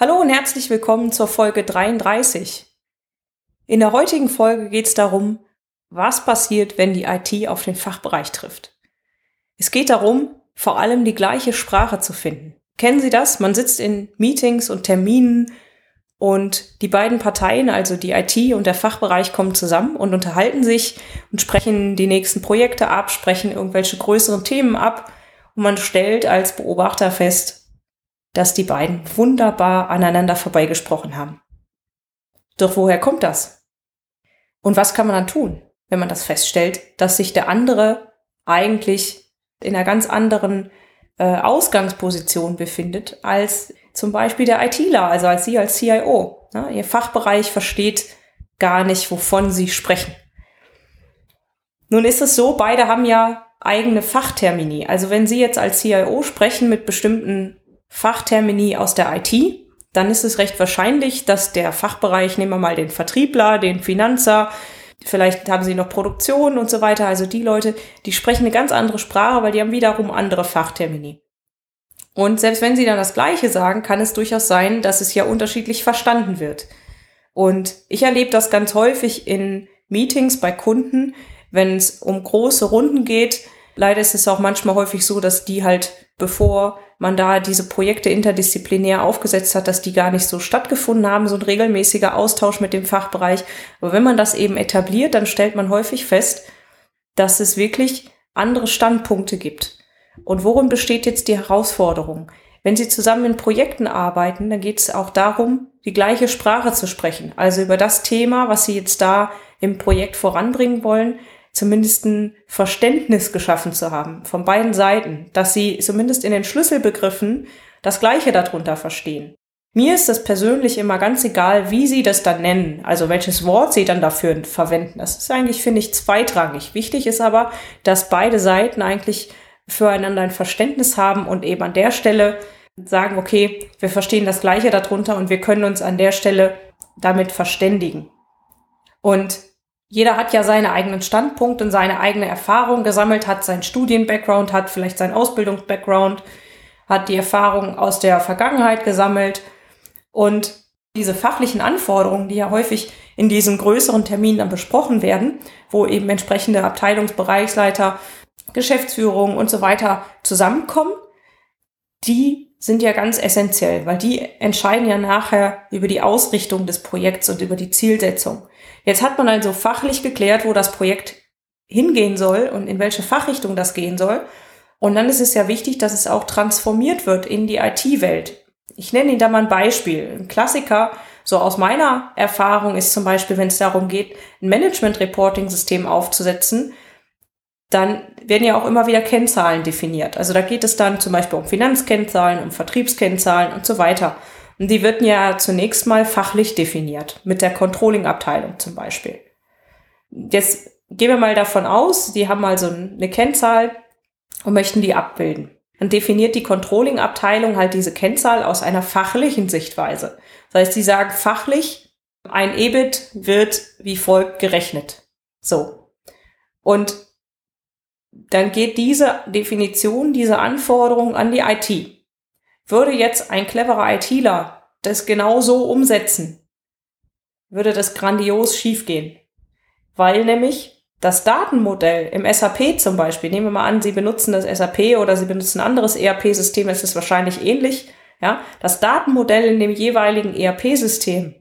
Hallo und herzlich willkommen zur Folge 33. In der heutigen Folge geht es darum, was passiert, wenn die IT auf den Fachbereich trifft. Es geht darum, vor allem die gleiche Sprache zu finden. Kennen Sie das? Man sitzt in Meetings und Terminen und die beiden Parteien, also die IT und der Fachbereich, kommen zusammen und unterhalten sich und sprechen die nächsten Projekte ab, sprechen irgendwelche größeren Themen ab. Und man stellt als Beobachter fest, dass die beiden wunderbar aneinander vorbeigesprochen haben. Doch woher kommt das? Und was kann man dann tun, wenn man das feststellt, dass sich der andere eigentlich in einer ganz anderen äh, Ausgangsposition befindet als zum Beispiel der ITler, also als Sie als CIO. Ne? Ihr Fachbereich versteht gar nicht, wovon Sie sprechen. Nun ist es so, beide haben ja eigene Fachtermini. Also wenn Sie jetzt als CIO sprechen mit bestimmten Fachtermini aus der IT, dann ist es recht wahrscheinlich, dass der Fachbereich, nehmen wir mal den Vertriebler, den Finanzer, Vielleicht haben sie noch Produktion und so weiter. Also die Leute, die sprechen eine ganz andere Sprache, weil die haben wiederum andere Fachtermini. Und selbst wenn sie dann das Gleiche sagen, kann es durchaus sein, dass es ja unterschiedlich verstanden wird. Und ich erlebe das ganz häufig in Meetings bei Kunden, wenn es um große Runden geht. Leider ist es auch manchmal häufig so, dass die halt, bevor man da diese Projekte interdisziplinär aufgesetzt hat, dass die gar nicht so stattgefunden haben, so ein regelmäßiger Austausch mit dem Fachbereich. Aber wenn man das eben etabliert, dann stellt man häufig fest, dass es wirklich andere Standpunkte gibt. Und worin besteht jetzt die Herausforderung? Wenn Sie zusammen in Projekten arbeiten, dann geht es auch darum, die gleiche Sprache zu sprechen. Also über das Thema, was Sie jetzt da im Projekt voranbringen wollen, zumindest ein Verständnis geschaffen zu haben von beiden Seiten, dass sie zumindest in den Schlüsselbegriffen das Gleiche darunter verstehen. Mir ist das persönlich immer ganz egal, wie sie das dann nennen, also welches Wort sie dann dafür verwenden. Das ist eigentlich, finde ich, zweitrangig. Wichtig ist aber, dass beide Seiten eigentlich füreinander ein Verständnis haben und eben an der Stelle sagen, okay, wir verstehen das Gleiche darunter und wir können uns an der Stelle damit verständigen. Und jeder hat ja seine eigenen Standpunkte und seine eigene Erfahrung gesammelt, hat seinen Studien-Background, hat vielleicht seinen Ausbildungs-Background, hat die Erfahrung aus der Vergangenheit gesammelt. Und diese fachlichen Anforderungen, die ja häufig in diesen größeren Terminen dann besprochen werden, wo eben entsprechende Abteilungsbereichsleiter, Geschäftsführung und so weiter zusammenkommen, die sind ja ganz essentiell, weil die entscheiden ja nachher über die Ausrichtung des Projekts und über die Zielsetzung. Jetzt hat man also fachlich geklärt, wo das Projekt hingehen soll und in welche Fachrichtung das gehen soll. Und dann ist es ja wichtig, dass es auch transformiert wird in die IT-Welt. Ich nenne Ihnen da mal ein Beispiel. Ein Klassiker, so aus meiner Erfahrung, ist zum Beispiel, wenn es darum geht, ein Management-Reporting-System aufzusetzen, dann werden ja auch immer wieder Kennzahlen definiert. Also da geht es dann zum Beispiel um Finanzkennzahlen, um Vertriebskennzahlen und so weiter. Und die wird ja zunächst mal fachlich definiert, mit der Controlling-Abteilung zum Beispiel. Jetzt gehen wir mal davon aus, die haben also eine Kennzahl und möchten die abbilden. Dann definiert die Controlling-Abteilung halt diese Kennzahl aus einer fachlichen Sichtweise. Das heißt, sie sagen fachlich, ein EBIT wird wie folgt gerechnet. So. Und dann geht diese Definition, diese Anforderung an die IT. Würde jetzt ein cleverer ITler das genau so umsetzen, würde das grandios schiefgehen. Weil nämlich das Datenmodell im SAP zum Beispiel, nehmen wir mal an, Sie benutzen das SAP oder Sie benutzen ein anderes ERP-System, es ist wahrscheinlich ähnlich, ja, das Datenmodell in dem jeweiligen ERP-System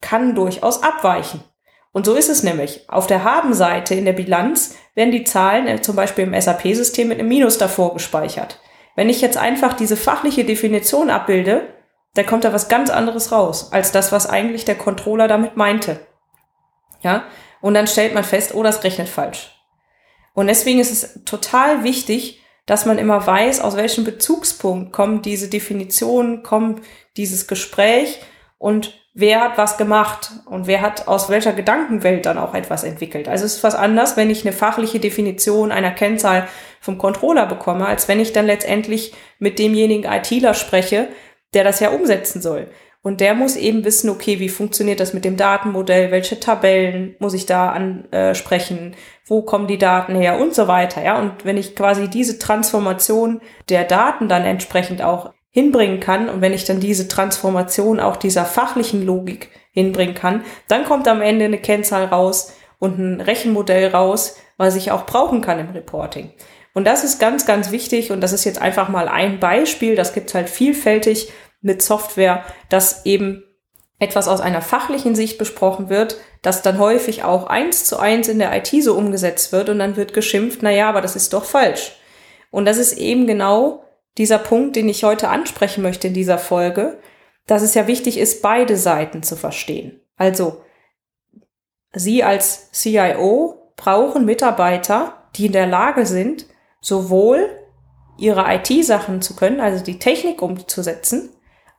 kann durchaus abweichen. Und so ist es nämlich. Auf der Habenseite in der Bilanz werden die Zahlen äh, zum Beispiel im SAP-System mit einem Minus davor gespeichert. Wenn ich jetzt einfach diese fachliche Definition abbilde, dann kommt da was ganz anderes raus, als das, was eigentlich der Controller damit meinte. Ja? Und dann stellt man fest, oh, das rechnet falsch. Und deswegen ist es total wichtig, dass man immer weiß, aus welchem Bezugspunkt kommt diese Definition, kommt dieses Gespräch und wer hat was gemacht und wer hat aus welcher Gedankenwelt dann auch etwas entwickelt. Also es ist was anderes, wenn ich eine fachliche Definition einer Kennzahl vom Controller bekomme, als wenn ich dann letztendlich mit demjenigen ITler spreche, der das ja umsetzen soll. Und der muss eben wissen, okay, wie funktioniert das mit dem Datenmodell, welche Tabellen muss ich da ansprechen, wo kommen die Daten her und so weiter. Ja, und wenn ich quasi diese Transformation der Daten dann entsprechend auch hinbringen kann und wenn ich dann diese Transformation auch dieser fachlichen Logik hinbringen kann, dann kommt am Ende eine Kennzahl raus und ein Rechenmodell raus, was ich auch brauchen kann im Reporting. Und das ist ganz, ganz wichtig und das ist jetzt einfach mal ein Beispiel, das gibt's halt vielfältig mit Software, dass eben etwas aus einer fachlichen Sicht besprochen wird, das dann häufig auch eins zu eins in der IT so umgesetzt wird und dann wird geschimpft, na ja, aber das ist doch falsch. Und das ist eben genau dieser Punkt, den ich heute ansprechen möchte in dieser Folge, dass es ja wichtig ist, beide Seiten zu verstehen. Also, Sie als CIO brauchen Mitarbeiter, die in der Lage sind, sowohl ihre IT-Sachen zu können, also die Technik umzusetzen,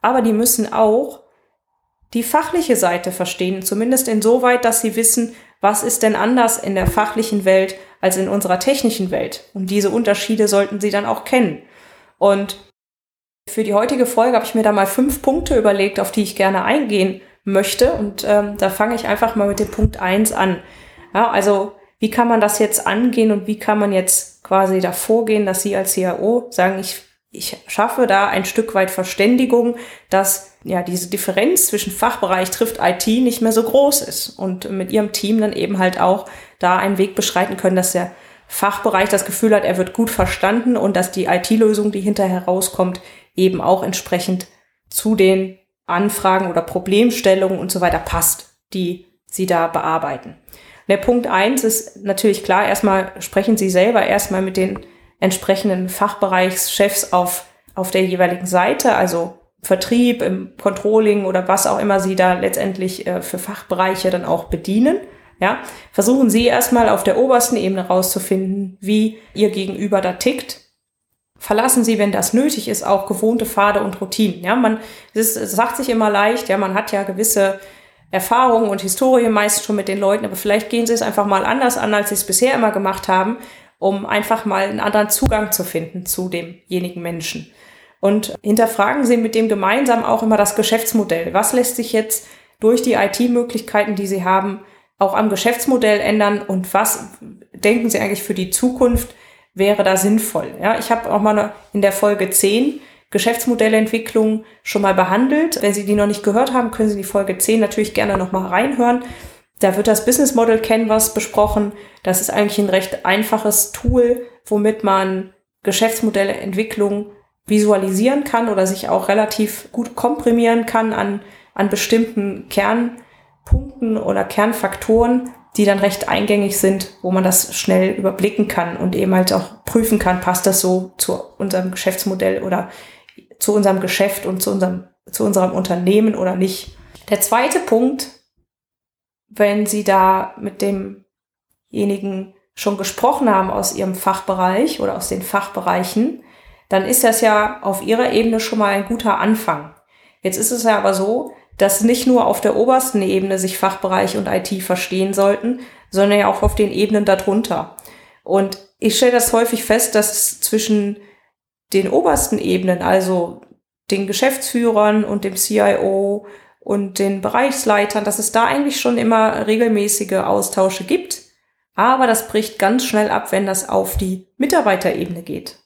aber die müssen auch die fachliche Seite verstehen, zumindest insoweit, dass sie wissen, was ist denn anders in der fachlichen Welt als in unserer technischen Welt. Und diese Unterschiede sollten sie dann auch kennen. Und für die heutige Folge habe ich mir da mal fünf Punkte überlegt, auf die ich gerne eingehen möchte. Und ähm, da fange ich einfach mal mit dem Punkt eins an. Ja, also wie kann man das jetzt angehen und wie kann man jetzt quasi da vorgehen, dass Sie als CIO sagen, ich ich schaffe da ein Stück weit Verständigung, dass ja diese Differenz zwischen Fachbereich trifft IT nicht mehr so groß ist und mit ihrem Team dann eben halt auch da einen Weg beschreiten können, dass der Fachbereich das Gefühl hat, er wird gut verstanden und dass die IT-Lösung, die hinterher rauskommt, eben auch entsprechend zu den Anfragen oder Problemstellungen und so weiter passt, die sie da bearbeiten. Der Punkt eins ist natürlich klar, erstmal sprechen Sie selber erstmal mit den entsprechenden Fachbereichschefs auf, auf der jeweiligen Seite, also Vertrieb, im Controlling oder was auch immer Sie da letztendlich äh, für Fachbereiche dann auch bedienen. Ja, versuchen Sie erstmal auf der obersten Ebene rauszufinden, wie Ihr Gegenüber da tickt. Verlassen Sie, wenn das nötig ist, auch gewohnte Pfade und Routinen. Ja, man, das sagt sich immer leicht, ja, man hat ja gewisse Erfahrungen und Historie meist schon mit den Leuten, aber vielleicht gehen Sie es einfach mal anders an, als Sie es bisher immer gemacht haben um einfach mal einen anderen Zugang zu finden zu demjenigen Menschen. Und hinterfragen Sie mit dem gemeinsam auch immer das Geschäftsmodell. Was lässt sich jetzt durch die IT-Möglichkeiten, die Sie haben, auch am Geschäftsmodell ändern und was denken Sie eigentlich für die Zukunft wäre da sinnvoll? Ja, ich habe auch mal in der Folge 10 Geschäftsmodellentwicklung schon mal behandelt. Wenn Sie die noch nicht gehört haben, können Sie die Folge 10 natürlich gerne noch mal reinhören. Da wird das Business Model Canvas besprochen. Das ist eigentlich ein recht einfaches Tool, womit man Geschäftsmodellentwicklung visualisieren kann oder sich auch relativ gut komprimieren kann an, an bestimmten Kernpunkten oder Kernfaktoren, die dann recht eingängig sind, wo man das schnell überblicken kann und eben halt auch prüfen kann, passt das so zu unserem Geschäftsmodell oder zu unserem Geschäft und zu unserem, zu unserem Unternehmen oder nicht. Der zweite Punkt, wenn Sie da mit demjenigen schon gesprochen haben aus Ihrem Fachbereich oder aus den Fachbereichen, dann ist das ja auf Ihrer Ebene schon mal ein guter Anfang. Jetzt ist es ja aber so, dass nicht nur auf der obersten Ebene sich Fachbereich und IT verstehen sollten, sondern ja auch auf den Ebenen darunter. Und ich stelle das häufig fest, dass es zwischen den obersten Ebenen, also den Geschäftsführern und dem CIO und den Bereichsleitern, dass es da eigentlich schon immer regelmäßige Austausche gibt. Aber das bricht ganz schnell ab, wenn das auf die Mitarbeiterebene geht.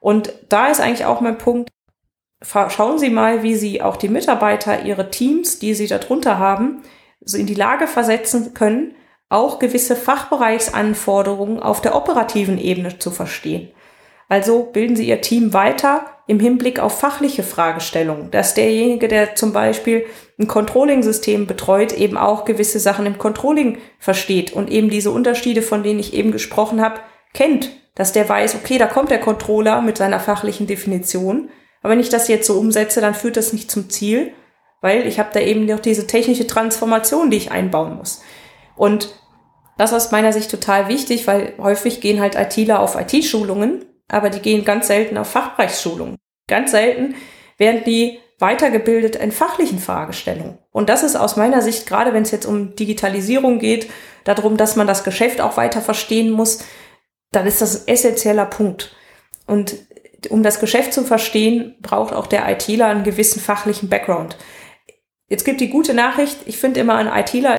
Und da ist eigentlich auch mein Punkt, schauen Sie mal, wie Sie auch die Mitarbeiter, Ihre Teams, die Sie darunter haben, so in die Lage versetzen können, auch gewisse Fachbereichsanforderungen auf der operativen Ebene zu verstehen. Also bilden Sie Ihr Team weiter im Hinblick auf fachliche Fragestellungen, dass derjenige, der zum Beispiel ein Controlling-System betreut, eben auch gewisse Sachen im Controlling versteht und eben diese Unterschiede, von denen ich eben gesprochen habe, kennt, dass der weiß, okay, da kommt der Controller mit seiner fachlichen Definition, aber wenn ich das jetzt so umsetze, dann führt das nicht zum Ziel, weil ich habe da eben noch diese technische Transformation, die ich einbauen muss. Und das ist aus meiner Sicht total wichtig, weil häufig gehen halt ITler auf IT-Schulungen aber die gehen ganz selten auf Fachbereichsschulungen. Ganz selten werden die weitergebildet in fachlichen Fragestellungen. Und das ist aus meiner Sicht, gerade wenn es jetzt um Digitalisierung geht, darum, dass man das Geschäft auch weiter verstehen muss, dann ist das ein essentieller Punkt. Und um das Geschäft zu verstehen, braucht auch der ITler einen gewissen fachlichen Background. Jetzt gibt die gute Nachricht, ich finde immer, ein ITler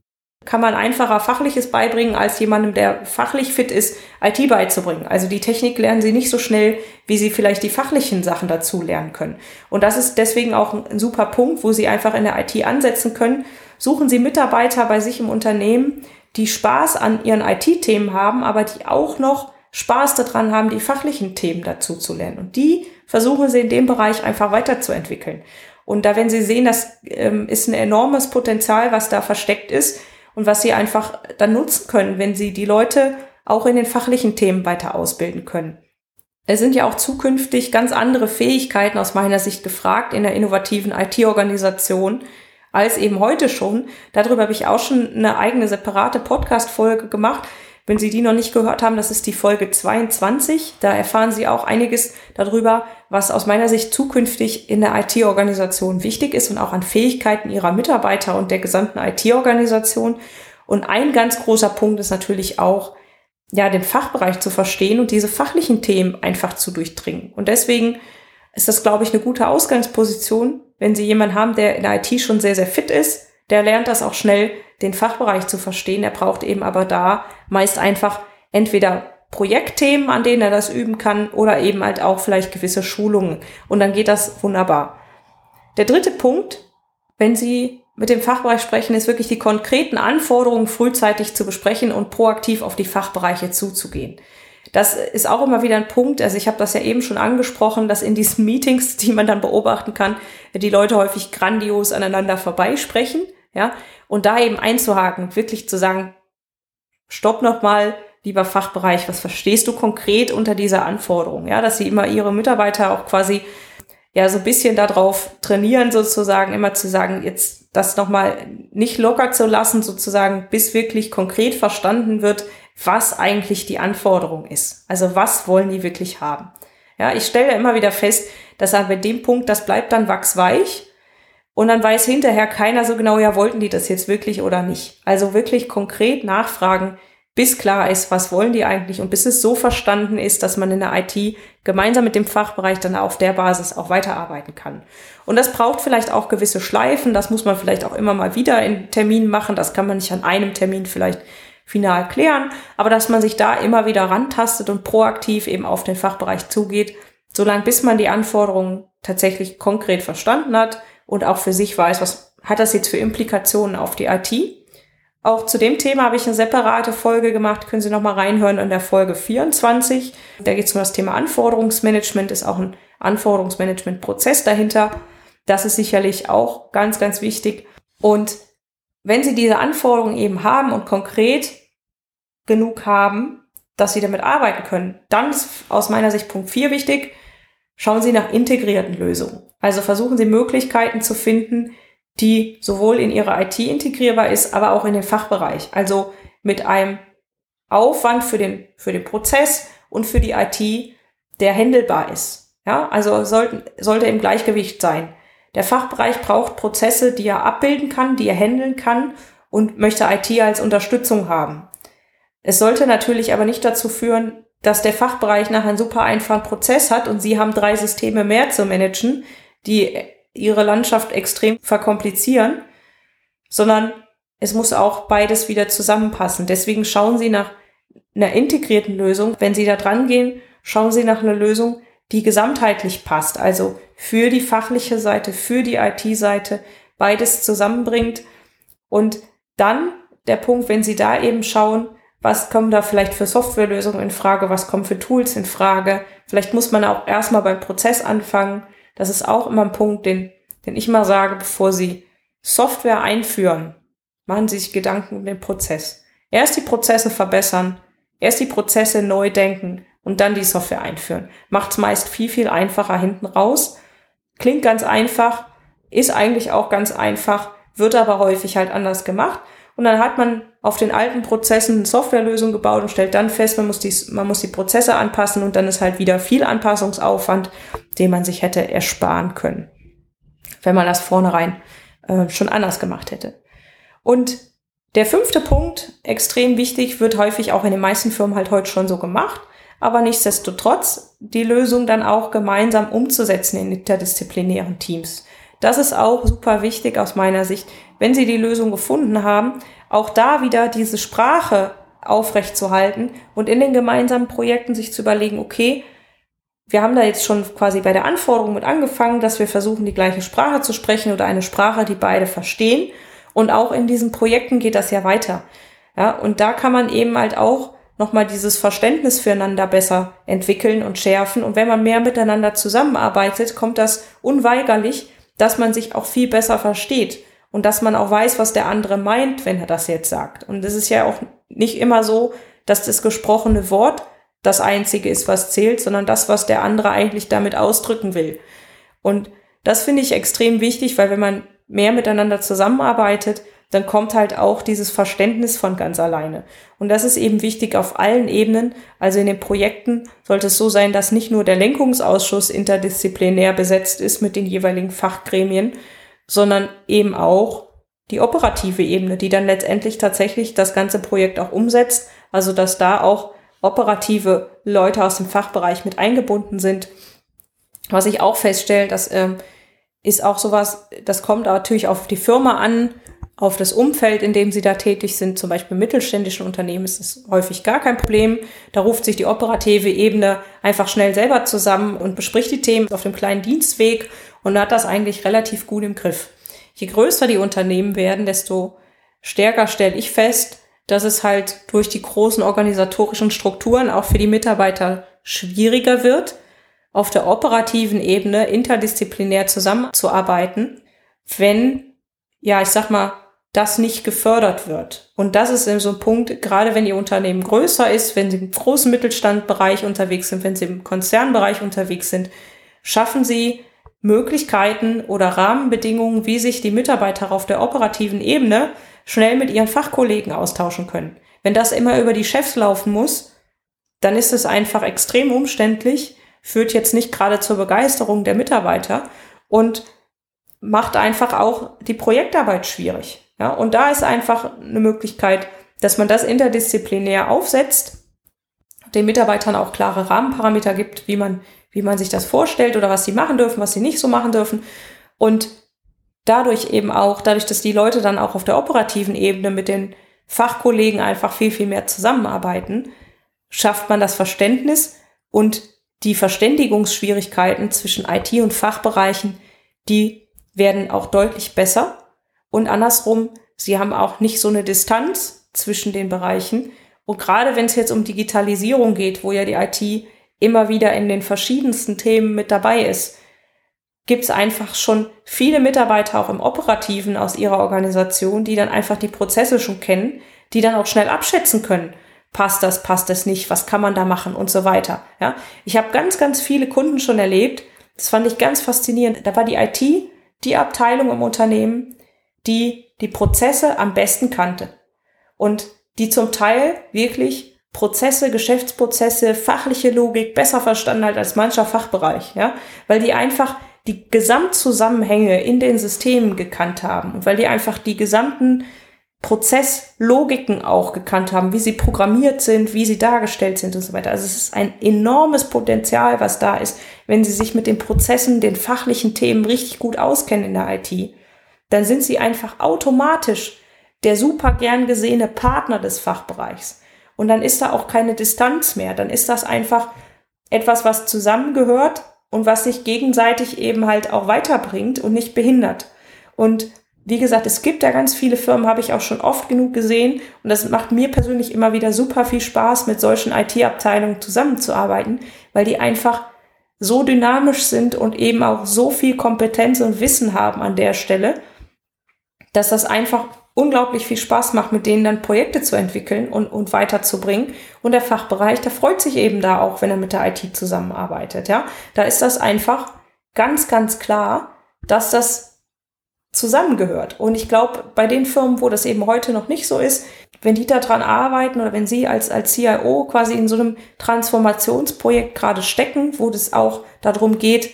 kann man einfacher Fachliches beibringen, als jemandem, der fachlich fit ist, IT beizubringen. Also die Technik lernen sie nicht so schnell, wie sie vielleicht die fachlichen Sachen dazu lernen können. Und das ist deswegen auch ein super Punkt, wo sie einfach in der IT ansetzen können. Suchen Sie Mitarbeiter bei sich im Unternehmen, die Spaß an ihren IT-Themen haben, aber die auch noch Spaß daran haben, die fachlichen Themen dazu zu lernen. Und die versuchen sie in dem Bereich einfach weiterzuentwickeln. Und da, wenn Sie sehen, das ähm, ist ein enormes Potenzial, was da versteckt ist und was Sie einfach dann nutzen können, wenn Sie die Leute auch in den fachlichen Themen weiter ausbilden können. Es sind ja auch zukünftig ganz andere Fähigkeiten aus meiner Sicht gefragt in der innovativen IT-Organisation als eben heute schon. Darüber habe ich auch schon eine eigene separate Podcast-Folge gemacht. Wenn Sie die noch nicht gehört haben, das ist die Folge 22. Da erfahren Sie auch einiges darüber, was aus meiner Sicht zukünftig in der IT-Organisation wichtig ist und auch an Fähigkeiten Ihrer Mitarbeiter und der gesamten IT-Organisation. Und ein ganz großer Punkt ist natürlich auch, ja, den Fachbereich zu verstehen und diese fachlichen Themen einfach zu durchdringen. Und deswegen ist das, glaube ich, eine gute Ausgangsposition, wenn Sie jemanden haben, der in der IT schon sehr, sehr fit ist, der lernt das auch schnell, den Fachbereich zu verstehen. Er braucht eben aber da meist einfach entweder Projektthemen, an denen er das üben kann, oder eben halt auch vielleicht gewisse Schulungen. Und dann geht das wunderbar. Der dritte Punkt, wenn Sie mit dem Fachbereich sprechen, ist wirklich die konkreten Anforderungen frühzeitig zu besprechen und proaktiv auf die Fachbereiche zuzugehen. Das ist auch immer wieder ein Punkt. Also ich habe das ja eben schon angesprochen, dass in diesen Meetings, die man dann beobachten kann, die Leute häufig grandios aneinander vorbeisprechen ja, und da eben einzuhaken, wirklich zu sagen, stopp nochmal, lieber Fachbereich, was verstehst du konkret unter dieser Anforderung? Ja, dass sie immer ihre Mitarbeiter auch quasi ja so ein bisschen darauf trainieren, sozusagen, immer zu sagen, jetzt das nochmal nicht locker zu lassen, sozusagen, bis wirklich konkret verstanden wird, was eigentlich die Anforderung ist. Also was wollen die wirklich haben? Ja, ich stelle immer wieder fest, dass bei dem Punkt, das bleibt dann wachsweich und dann weiß hinterher keiner so genau, ja, wollten die das jetzt wirklich oder nicht. Also wirklich konkret nachfragen, bis klar ist, was wollen die eigentlich und bis es so verstanden ist, dass man in der IT gemeinsam mit dem Fachbereich dann auf der Basis auch weiterarbeiten kann. Und das braucht vielleicht auch gewisse Schleifen, das muss man vielleicht auch immer mal wieder in Terminen machen, das kann man nicht an einem Termin vielleicht final klären, aber dass man sich da immer wieder rantastet und proaktiv eben auf den Fachbereich zugeht, solange bis man die Anforderungen tatsächlich konkret verstanden hat, und auch für sich weiß, was hat das jetzt für Implikationen auf die IT. Auch zu dem Thema habe ich eine separate Folge gemacht, können Sie noch mal reinhören in der Folge 24. Da geht es um das Thema Anforderungsmanagement, ist auch ein Anforderungsmanagement-Prozess dahinter. Das ist sicherlich auch ganz, ganz wichtig. Und wenn Sie diese Anforderungen eben haben und konkret genug haben, dass Sie damit arbeiten können, dann ist aus meiner Sicht Punkt 4 wichtig, schauen Sie nach integrierten Lösungen. Also versuchen Sie Möglichkeiten zu finden, die sowohl in Ihre IT integrierbar ist, aber auch in den Fachbereich. Also mit einem Aufwand für den, für den Prozess und für die IT, der händelbar ist. Ja, also sollten, sollte im Gleichgewicht sein. Der Fachbereich braucht Prozesse, die er abbilden kann, die er handeln kann und möchte IT als Unterstützung haben. Es sollte natürlich aber nicht dazu führen, dass der Fachbereich nachher einen super einfachen Prozess hat und Sie haben drei Systeme mehr zu managen, die ihre Landschaft extrem verkomplizieren, sondern es muss auch beides wieder zusammenpassen. Deswegen schauen Sie nach einer integrierten Lösung. Wenn Sie da dran gehen, schauen Sie nach einer Lösung, die gesamtheitlich passt. Also für die fachliche Seite, für die IT-Seite beides zusammenbringt. Und dann der Punkt, wenn Sie da eben schauen, was kommen da vielleicht für Softwarelösungen in Frage, was kommen für Tools in Frage. Vielleicht muss man auch erstmal beim Prozess anfangen das ist auch immer ein Punkt, den, den ich mal sage, bevor Sie Software einführen, machen Sie sich Gedanken um den Prozess. Erst die Prozesse verbessern, erst die Prozesse neu denken und dann die Software einführen. Macht es meist viel, viel einfacher hinten raus. Klingt ganz einfach, ist eigentlich auch ganz einfach, wird aber häufig halt anders gemacht. Und dann hat man auf den alten Prozessen Softwarelösungen gebaut und stellt dann fest, man muss, die, man muss die Prozesse anpassen und dann ist halt wieder viel Anpassungsaufwand, den man sich hätte ersparen können, wenn man das vornherein äh, schon anders gemacht hätte. Und der fünfte Punkt, extrem wichtig, wird häufig auch in den meisten Firmen halt heute schon so gemacht, aber nichtsdestotrotz die Lösung dann auch gemeinsam umzusetzen in interdisziplinären Teams. Das ist auch super wichtig aus meiner Sicht, wenn Sie die Lösung gefunden haben, auch da wieder diese Sprache aufrechtzuerhalten und in den gemeinsamen Projekten sich zu überlegen, okay, wir haben da jetzt schon quasi bei der Anforderung mit angefangen, dass wir versuchen, die gleiche Sprache zu sprechen oder eine Sprache, die beide verstehen. Und auch in diesen Projekten geht das ja weiter. Ja, und da kann man eben halt auch nochmal dieses Verständnis füreinander besser entwickeln und schärfen. Und wenn man mehr miteinander zusammenarbeitet, kommt das unweigerlich, dass man sich auch viel besser versteht und dass man auch weiß, was der andere meint, wenn er das jetzt sagt. Und es ist ja auch nicht immer so, dass das gesprochene Wort das Einzige ist, was zählt, sondern das, was der andere eigentlich damit ausdrücken will. Und das finde ich extrem wichtig, weil wenn man mehr miteinander zusammenarbeitet, dann kommt halt auch dieses Verständnis von ganz alleine. Und das ist eben wichtig auf allen Ebenen. Also in den Projekten sollte es so sein, dass nicht nur der Lenkungsausschuss interdisziplinär besetzt ist mit den jeweiligen Fachgremien, sondern eben auch die operative Ebene, die dann letztendlich tatsächlich das ganze Projekt auch umsetzt. Also dass da auch operative Leute aus dem Fachbereich mit eingebunden sind. Was ich auch feststelle, das ähm, ist auch sowas, das kommt natürlich auf die Firma an, auf das Umfeld, in dem sie da tätig sind. Zum Beispiel mittelständischen Unternehmen ist das häufig gar kein Problem. Da ruft sich die operative Ebene einfach schnell selber zusammen und bespricht die Themen auf dem kleinen Dienstweg und hat das eigentlich relativ gut im Griff. Je größer die Unternehmen werden, desto stärker stelle ich fest, dass es halt durch die großen organisatorischen Strukturen auch für die Mitarbeiter schwieriger wird, auf der operativen Ebene interdisziplinär zusammenzuarbeiten, wenn, ja, ich sag mal, das nicht gefördert wird. Und das ist so ein Punkt, gerade wenn Ihr Unternehmen größer ist, wenn Sie im großen Mittelstandbereich unterwegs sind, wenn Sie im Konzernbereich unterwegs sind, schaffen Sie Möglichkeiten oder Rahmenbedingungen, wie sich die Mitarbeiter auf der operativen Ebene schnell mit ihren Fachkollegen austauschen können. Wenn das immer über die Chefs laufen muss, dann ist es einfach extrem umständlich, führt jetzt nicht gerade zur Begeisterung der Mitarbeiter und macht einfach auch die Projektarbeit schwierig. Ja, und da ist einfach eine Möglichkeit, dass man das interdisziplinär aufsetzt, den Mitarbeitern auch klare Rahmenparameter gibt, wie man, wie man sich das vorstellt oder was sie machen dürfen, was sie nicht so machen dürfen. Und dadurch eben auch, dadurch, dass die Leute dann auch auf der operativen Ebene mit den Fachkollegen einfach viel, viel mehr zusammenarbeiten, schafft man das Verständnis und die Verständigungsschwierigkeiten zwischen IT und Fachbereichen, die werden auch deutlich besser. Und andersrum, sie haben auch nicht so eine Distanz zwischen den Bereichen. Und gerade wenn es jetzt um Digitalisierung geht, wo ja die IT immer wieder in den verschiedensten Themen mit dabei ist, gibt es einfach schon viele Mitarbeiter auch im Operativen aus ihrer Organisation, die dann einfach die Prozesse schon kennen, die dann auch schnell abschätzen können. Passt das, passt das nicht, was kann man da machen und so weiter. Ja, ich habe ganz, ganz viele Kunden schon erlebt. Das fand ich ganz faszinierend. Da war die IT die Abteilung im Unternehmen, die die Prozesse am besten kannte und die zum Teil wirklich Prozesse, Geschäftsprozesse, fachliche Logik besser verstanden hat als mancher Fachbereich, ja, weil die einfach die Gesamtzusammenhänge in den Systemen gekannt haben und weil die einfach die gesamten Prozesslogiken auch gekannt haben, wie sie programmiert sind, wie sie dargestellt sind und so weiter. Also es ist ein enormes Potenzial, was da ist, wenn sie sich mit den Prozessen, den fachlichen Themen richtig gut auskennen in der IT. Dann sind sie einfach automatisch der super gern gesehene Partner des Fachbereichs. Und dann ist da auch keine Distanz mehr. Dann ist das einfach etwas, was zusammengehört und was sich gegenseitig eben halt auch weiterbringt und nicht behindert. Und wie gesagt, es gibt ja ganz viele Firmen, habe ich auch schon oft genug gesehen. Und das macht mir persönlich immer wieder super viel Spaß, mit solchen IT-Abteilungen zusammenzuarbeiten, weil die einfach so dynamisch sind und eben auch so viel Kompetenz und Wissen haben an der Stelle, dass das einfach unglaublich viel Spaß macht, mit denen dann Projekte zu entwickeln und, und weiterzubringen. Und der Fachbereich, der freut sich eben da auch, wenn er mit der IT zusammenarbeitet. Ja, da ist das einfach ganz, ganz klar, dass das zusammengehört. Und ich glaube, bei den Firmen, wo das eben heute noch nicht so ist, wenn die daran arbeiten oder wenn sie als, als CIO quasi in so einem Transformationsprojekt gerade stecken, wo das auch darum geht,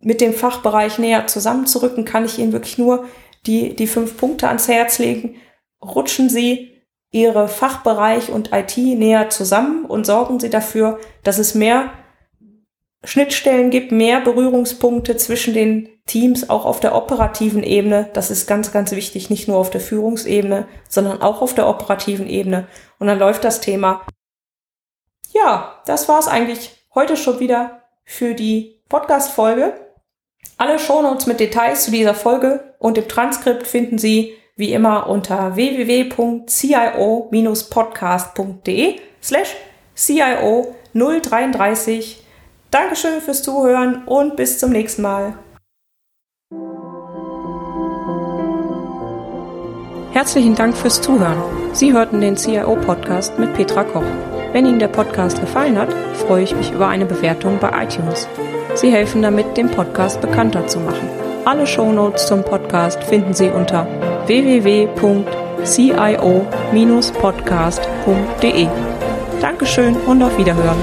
mit dem Fachbereich näher zusammenzurücken, kann ich Ihnen wirklich nur die, die fünf Punkte ans Herz legen. Rutschen Sie Ihre Fachbereich und IT näher zusammen und sorgen Sie dafür, dass es mehr Schnittstellen gibt, mehr Berührungspunkte zwischen den Teams, auch auf der operativen Ebene. Das ist ganz, ganz wichtig, nicht nur auf der Führungsebene, sondern auch auf der operativen Ebene. Und dann läuft das Thema. Ja, das war's eigentlich heute schon wieder für die Podcast-Folge. Alle Shownotes mit Details zu dieser Folge und dem Transkript finden Sie wie immer unter www.cio-podcast.de slash CIO 033 Dankeschön fürs Zuhören und bis zum nächsten Mal. Herzlichen Dank fürs Zuhören. Sie hörten den CIO-Podcast mit Petra Koch. Wenn Ihnen der Podcast gefallen hat, freue ich mich über eine Bewertung bei iTunes. Sie helfen damit, den Podcast bekannter zu machen. Alle Shownotes zum Podcast finden Sie unter www.cio-podcast.de. Dankeschön und auf Wiederhören.